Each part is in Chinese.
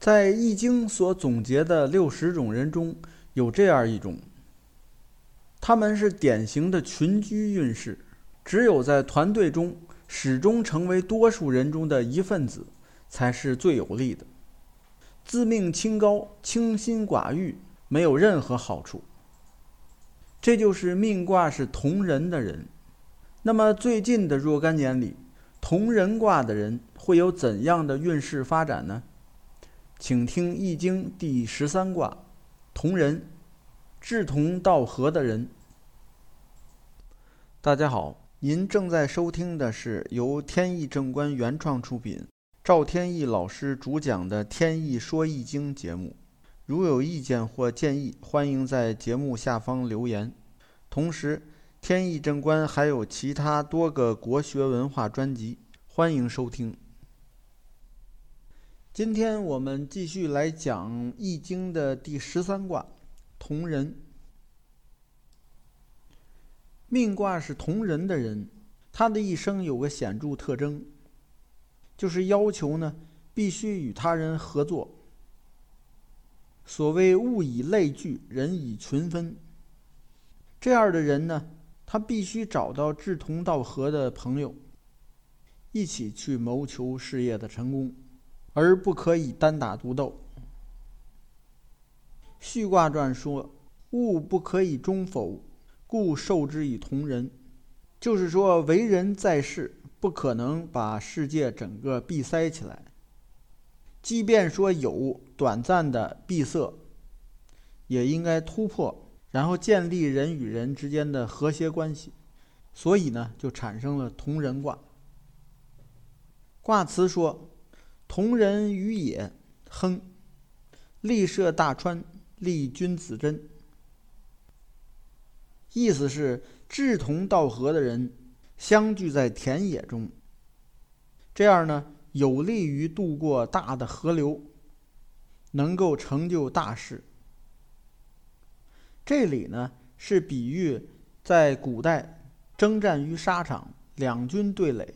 在《易经》所总结的六十种人中，有这样一种，他们是典型的群居运势，只有在团队中始终成为多数人中的一份子，才是最有利的。自命清高、清心寡欲，没有任何好处。这就是命卦是同人的人。那么最近的若干年里，同人卦的人会有怎样的运势发展呢？请听《易经》第十三卦，同人，志同道合的人。大家好，您正在收听的是由天意正观原创出品，赵天意老师主讲的《天意说易经》节目。如有意见或建议，欢迎在节目下方留言。同时，天意正观还有其他多个国学文化专辑，欢迎收听。今天我们继续来讲《易经》的第十三卦，同人。命卦是同人的人，他的一生有个显著特征，就是要求呢必须与他人合作。所谓物以类聚，人以群分。这样的人呢，他必须找到志同道合的朋友，一起去谋求事业的成功。而不可以单打独斗。序卦传说：“物不可以终否，故受之以同人。”就是说，为人在世，不可能把世界整个闭塞起来。即便说有短暂的闭塞，也应该突破，然后建立人与人之间的和谐关系。所以呢，就产生了同人卦。卦辞说。同人于野，亨，立涉大川，立君子贞。意思是志同道合的人相聚在田野中，这样呢有利于渡过大的河流，能够成就大事。这里呢是比喻在古代征战于沙场，两军对垒。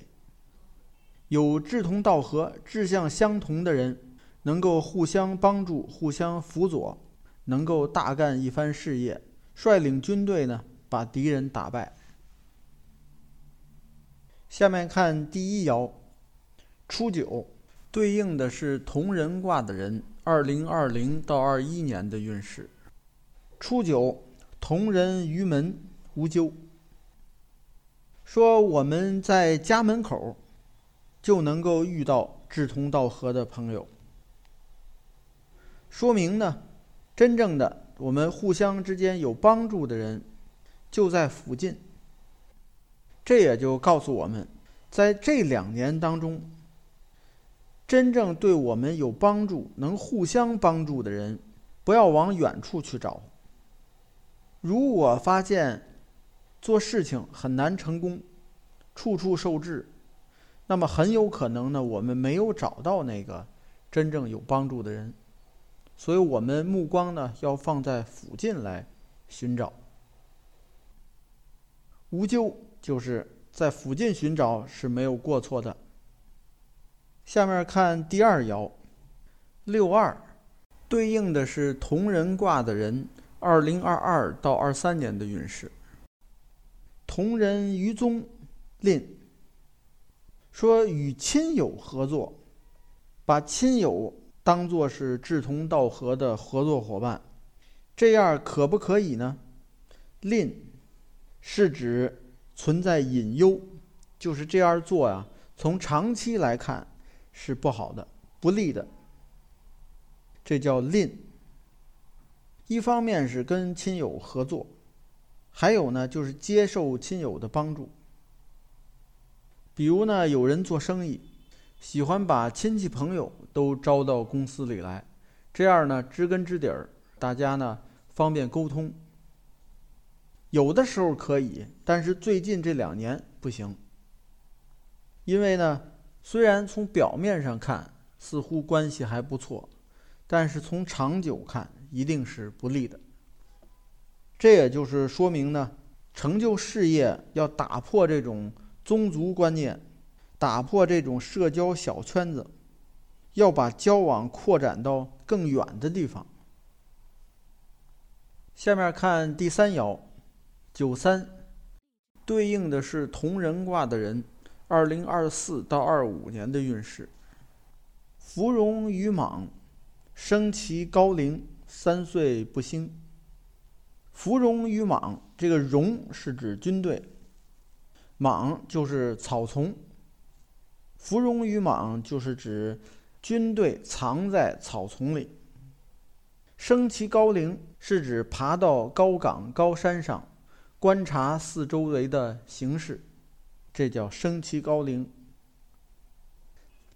有志同道合、志向相同的人，能够互相帮助、互相辅佐，能够大干一番事业，率领军队呢，把敌人打败。下面看第一爻，初九，对应的是同人卦的人，二零二零到二一年的运势。初九，同人于门，无咎。说我们在家门口。就能够遇到志同道合的朋友，说明呢，真正的我们互相之间有帮助的人就在附近。这也就告诉我们，在这两年当中，真正对我们有帮助、能互相帮助的人，不要往远处去找。如果发现做事情很难成功，处处受制。那么很有可能呢，我们没有找到那个真正有帮助的人，所以我们目光呢要放在附近来寻找。无咎就是在附近寻找是没有过错的。下面看第二爻，六二，对应的是同人卦的人，二零二二到二三年的运势。同人于宗，令。说与亲友合作，把亲友当作是志同道合的合作伙伴，这样可不可以呢？吝是指存在隐忧，就是这样做呀，从长期来看是不好的、不利的。这叫吝。一方面是跟亲友合作，还有呢就是接受亲友的帮助。比如呢，有人做生意，喜欢把亲戚朋友都招到公司里来，这样呢，知根知底儿，大家呢方便沟通。有的时候可以，但是最近这两年不行。因为呢，虽然从表面上看似乎关系还不错，但是从长久看一定是不利的。这也就是说明呢，成就事业要打破这种。宗族观念，打破这种社交小圈子，要把交往扩展到更远的地方。下面看第三爻，九三，对应的是同人卦的人，二零二四到二五年的运势。芙蓉与蟒，生其高龄，三岁不兴。芙蓉与蟒，这个蓉是指军队，蟒就是草丛。芙蓉与蟒就是指军队藏在草丛里。升其高陵是指爬到高岗高山上，观察四周围的形势，这叫升其高陵。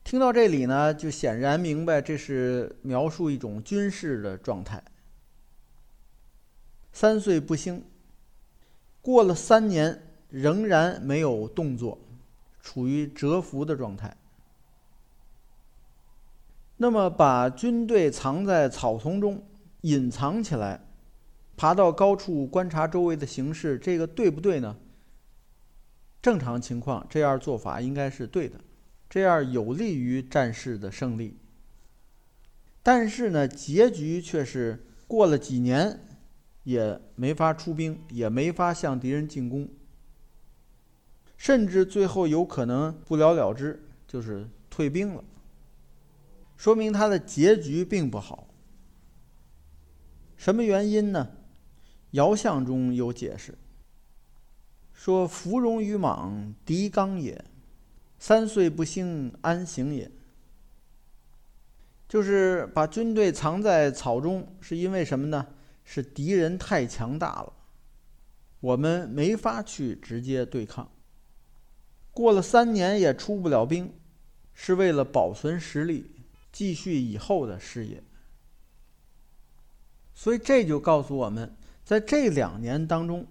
听到这里呢，就显然明白这是描述一种军事的状态。三岁不兴，过了三年仍然没有动作，处于蛰伏的状态。那么，把军队藏在草丛中，隐藏起来，爬到高处观察周围的形势，这个对不对呢？正常情况，这样做法应该是对的，这样有利于战事的胜利。但是呢，结局却是过了几年，也没法出兵，也没法向敌人进攻，甚至最后有可能不了了之，就是退兵了。说明他的结局并不好。什么原因呢？爻象中有解释，说“芙蓉于莽，敌刚也；三岁不兴，安行也。”就是把军队藏在草中，是因为什么呢？是敌人太强大了，我们没法去直接对抗。过了三年也出不了兵，是为了保存实力。继续以后的事业，所以这就告诉我们，在这两年当中，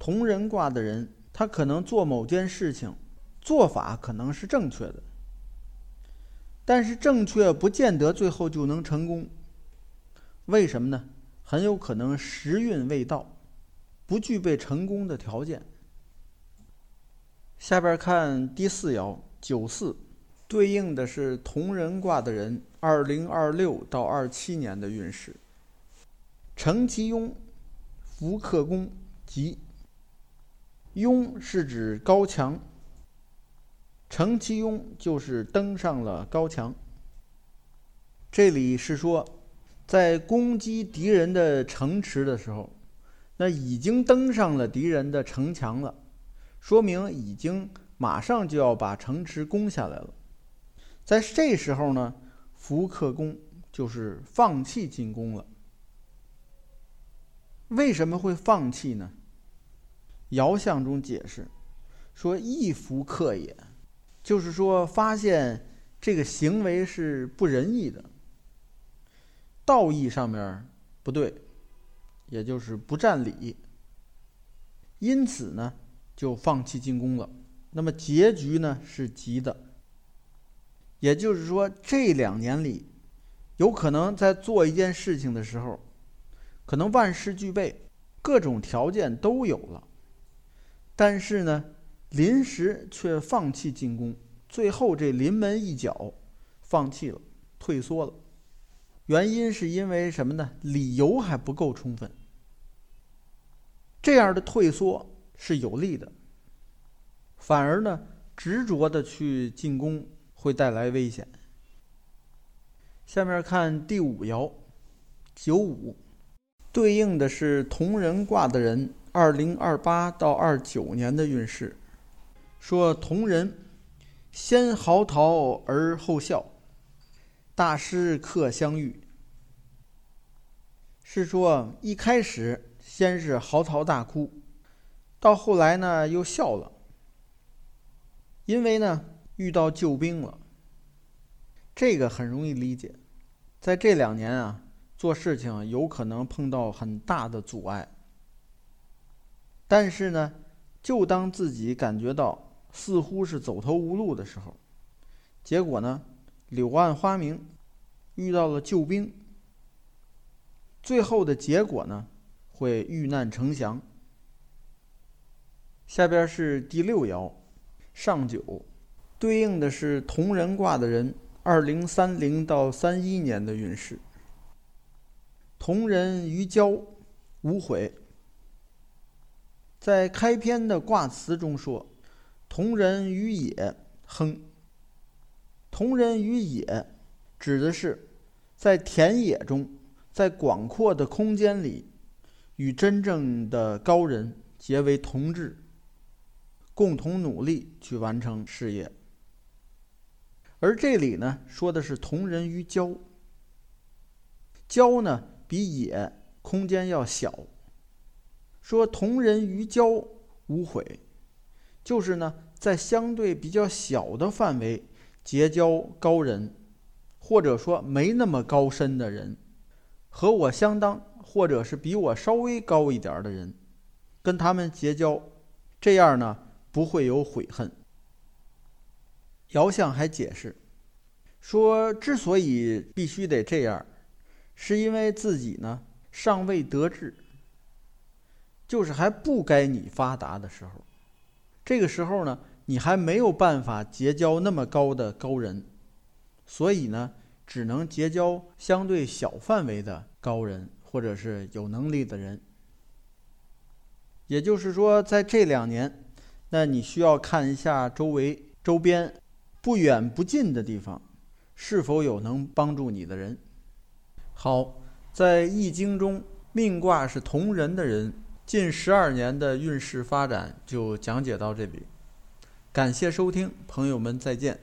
同人卦的人，他可能做某件事情，做法可能是正确的，但是正确不见得最后就能成功。为什么呢？很有可能时运未到，不具备成功的条件。下边看第四爻九四。对应的是同人卦的人，二零二六到二七年的运势。承其雍，福克宫，吉。雍是指高墙。承其雍就是登上了高墙。这里是说，在攻击敌人的城池的时候，那已经登上了敌人的城墙了，说明已经马上就要把城池攻下来了。在这时候呢，福克攻就是放弃进攻了。为什么会放弃呢？爻象中解释说：“易福克也，就是说发现这个行为是不仁义的，道义上面不对，也就是不占理。因此呢，就放弃进攻了。那么结局呢是吉的。”也就是说，这两年里，有可能在做一件事情的时候，可能万事俱备，各种条件都有了，但是呢，临时却放弃进攻，最后这临门一脚，放弃了，退缩了。原因是因为什么呢？理由还不够充分。这样的退缩是有利的，反而呢，执着的去进攻。会带来危险。下面看第五爻，九五，对应的是同人卦的人，二零二八到二九年的运势。说同人，先嚎啕而后笑，大师客相遇。是说一开始先是嚎啕大哭，到后来呢又笑了，因为呢。遇到救兵了，这个很容易理解。在这两年啊，做事情有可能碰到很大的阻碍，但是呢，就当自己感觉到似乎是走投无路的时候，结果呢，柳暗花明，遇到了救兵，最后的结果呢，会遇难成祥。下边是第六爻，上九。对应的是同人卦的人，二零三零到三一年的运势。同人于交，无悔。在开篇的卦辞中说：“同人于野，亨。”同人于野，指的是在田野中，在广阔的空间里，与真正的高人结为同志，共同努力去完成事业。而这里呢，说的是同人于交。交呢，比野空间要小。说同人于交无悔，就是呢，在相对比较小的范围结交高人，或者说没那么高深的人，和我相当或者是比我稍微高一点的人，跟他们结交，这样呢不会有悔恨。姚相还解释说，之所以必须得这样，是因为自己呢尚未得志。就是还不该你发达的时候，这个时候呢，你还没有办法结交那么高的高人，所以呢，只能结交相对小范围的高人或者是有能力的人。也就是说，在这两年，那你需要看一下周围周边不远不近的地方，是否有能帮助你的人。好，在易经中，命卦是同人的人。近十二年的运势发展就讲解到这里，感谢收听，朋友们再见。